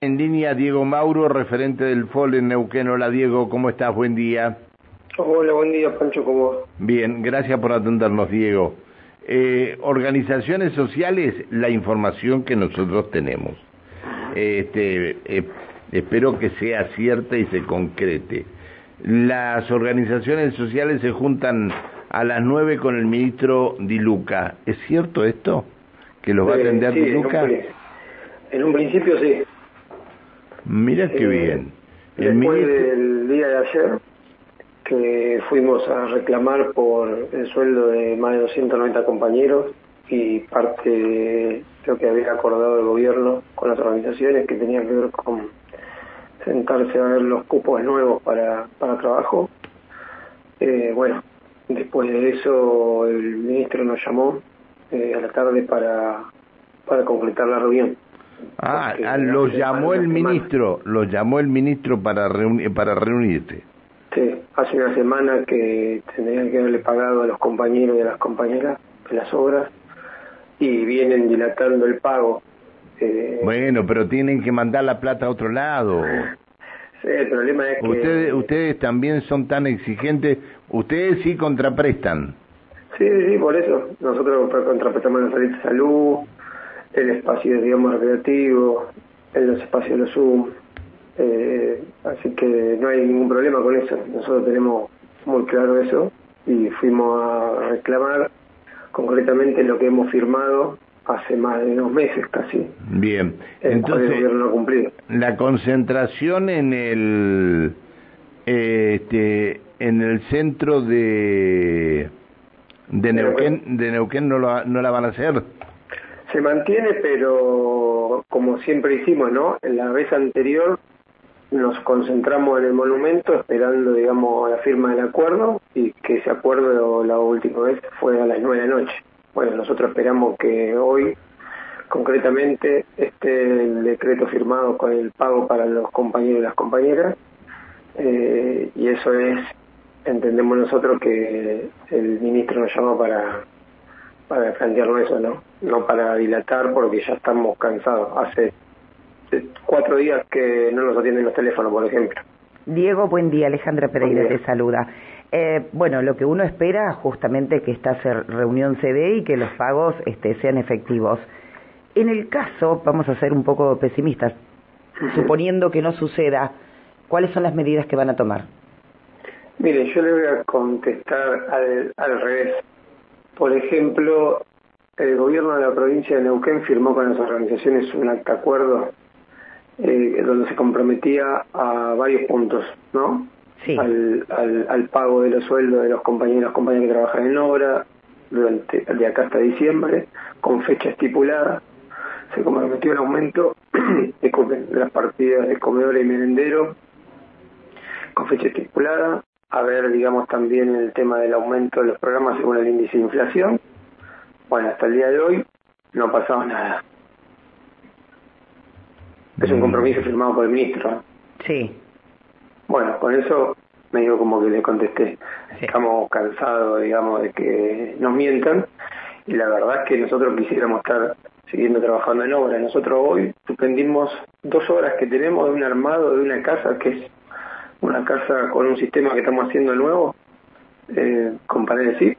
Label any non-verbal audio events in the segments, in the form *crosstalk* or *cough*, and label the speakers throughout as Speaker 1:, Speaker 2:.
Speaker 1: En línea Diego Mauro, referente del FOL en Neuquén. Hola Diego, ¿cómo estás? Buen día.
Speaker 2: Hola, buen día Pancho, ¿cómo
Speaker 1: Bien, gracias por atendernos Diego. Eh, organizaciones sociales, la información que nosotros tenemos. Este, eh, espero que sea cierta y se concrete. Las organizaciones sociales se juntan a las nueve con el ministro Di Luca. ¿Es cierto esto? ¿Que los va a
Speaker 2: Eh,
Speaker 1: atender
Speaker 2: sí,
Speaker 1: Di
Speaker 2: en un
Speaker 1: Luca?
Speaker 2: En un principio sí.
Speaker 1: Mira qué
Speaker 2: Eh,
Speaker 1: bien. El
Speaker 2: Después
Speaker 1: ministro-
Speaker 2: del día de ayer, que fuimos a reclamar por el sueldo de más de 290 compañeros y parte de lo que había acordado el gobierno con las organizaciones que tenía que ver con sentarse a ver los cupos nuevos para, para trabajo. Eh, bueno, después de eso el ministro nos llamó eh, a la tarde para, para completar la reunión.
Speaker 1: Ah, ah, los llamó el ministro, los llamó el ministro para reuni- para reunirse.
Speaker 2: Sí, hace una semana que tendrían que haberle pagado a los compañeros y a las compañeras de las obras y vienen dilatando el pago. Eh,
Speaker 1: Bueno, pero tienen que mandar la plata a otro lado.
Speaker 2: sí, el problema es que...
Speaker 1: Ustedes ustedes también son tan exigentes, ustedes sí contraprestan.
Speaker 2: Sí, sí, sí, por eso. Nosotros contraprestamos la salud de salud, el espacio, digamos, recreativo, en los espacios de los Zoom. Eh, así que no hay ningún problema con eso. Nosotros tenemos muy claro eso y fuimos a reclamar concretamente lo que hemos firmado hace más de dos meses casi,
Speaker 1: Bien,
Speaker 2: el el
Speaker 1: entonces
Speaker 2: cumplido.
Speaker 1: la concentración en el eh, este en el centro de de Neuquén de Neuquén no lo, no la van a hacer.
Speaker 2: Se mantiene, pero como siempre hicimos, ¿no? En la vez anterior nos concentramos en el monumento esperando, digamos, la firma del acuerdo y que ese acuerdo la última vez fue a las nueve de la noche. Bueno, nosotros esperamos que hoy, concretamente, esté el decreto firmado con el pago para los compañeros y las compañeras eh, y eso es, entendemos nosotros que el ministro nos llama para para plantearlo eso, ¿no? No para dilatar porque ya estamos cansados. Hace eh, cuatro días que no nos atienden los teléfonos, por ejemplo.
Speaker 3: Diego, buen día. Alejandra Pereira
Speaker 2: día.
Speaker 3: te saluda. Eh, bueno, lo que uno espera justamente que esta reunión se dé y que los pagos este, sean efectivos. En el caso, vamos a ser un poco pesimistas, suponiendo que no suceda, ¿cuáles son las medidas que van a tomar?
Speaker 2: Mire, yo le voy a contestar al, al revés. Por ejemplo, el gobierno de la provincia de Neuquén firmó con las organizaciones un acta acuerdo eh, donde se comprometía a varios puntos, ¿no?
Speaker 3: Sí.
Speaker 2: Al, al, al pago de los sueldos de los compañeros y las compañeras que trabajan en obra durante de acá hasta diciembre, con fecha estipulada. Se comprometió el aumento disculpen, *clears throat* de las partidas de comedor y merendero con fecha estipulada, a ver, digamos, también el tema del aumento de los programas según el índice de inflación. Bueno, hasta el día de hoy no ha pasado nada. Es un
Speaker 1: Mm.
Speaker 2: compromiso firmado por el ministro. ¿no?
Speaker 3: Sí.
Speaker 2: Bueno, con eso medio como que le contesté.
Speaker 3: Sí.
Speaker 2: Estamos cansados, digamos, de que nos mientan y la verdad es que nosotros quisiéramos estar siguiendo trabajando en obra. Nosotros hoy suspendimos dos horas que tenemos de un armado de una casa que es una casa con un sistema que estamos haciendo nuevo, eh, con paredes sí,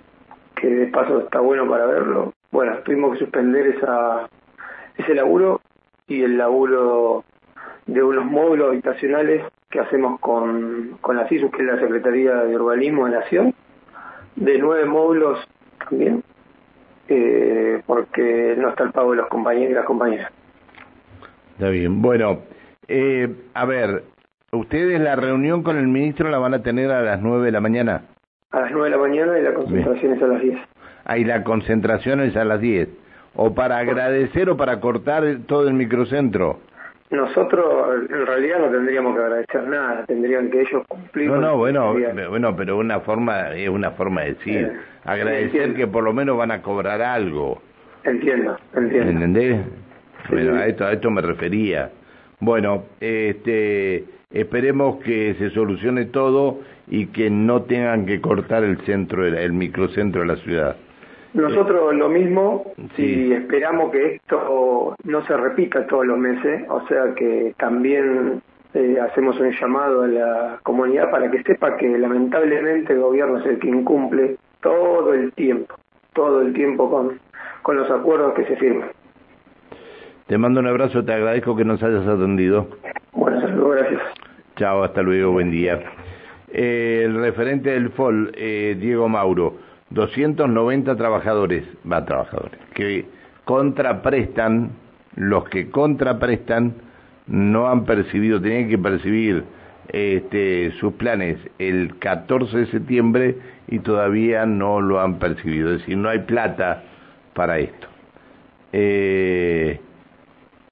Speaker 2: que de paso está bueno para verlo. Bueno, tuvimos que suspender esa ese laburo y el laburo de unos módulos habitacionales que hacemos con, con la CISUS, que es la Secretaría de Urbanismo de Nación, de nueve módulos también, eh, porque no está el pago de los compañeros y las compañeras.
Speaker 1: Está bien. Bueno, eh, a ver, ustedes la reunión con el ministro la van a tener a las nueve de la mañana.
Speaker 2: A las nueve de la mañana y la concentración es a las 10.
Speaker 1: Ahí la concentración es a las 10. O para agradecer o para cortar todo el microcentro.
Speaker 2: Nosotros en realidad no tendríamos que agradecer nada, tendrían que ellos cumplir.
Speaker 1: No, no, bueno, bueno, pero una forma es una forma de decir,
Speaker 2: Eh,
Speaker 1: agradecer
Speaker 2: entiendo.
Speaker 1: que por lo menos van a cobrar algo,
Speaker 2: Entiendo, entiendo.
Speaker 1: ¿entendés?
Speaker 2: Sí,
Speaker 1: Bueno, a esto a esto me refería. Bueno, este esperemos que se solucione todo y que no tengan que cortar el centro el microcentro de la ciudad.
Speaker 2: Nosotros lo mismo y esperamos que esto no se repita todos los meses, o sea que también eh, hacemos un llamado a la comunidad para que sepa que lamentablemente el gobierno es el que incumple todo el tiempo, todo el tiempo con, con los acuerdos que se firman.
Speaker 1: Te mando un abrazo, te agradezco que nos hayas atendido.
Speaker 2: Bueno, saludos, gracias.
Speaker 1: Chao, hasta luego, buen día. Eh, el referente del FOL, eh, Diego Mauro 290 trabajadores, va trabajadores, que contraprestan, los que contraprestan no han percibido, tenían que percibir este, sus planes el 14 de septiembre y todavía no lo han percibido, es decir, no hay plata para esto. Eh,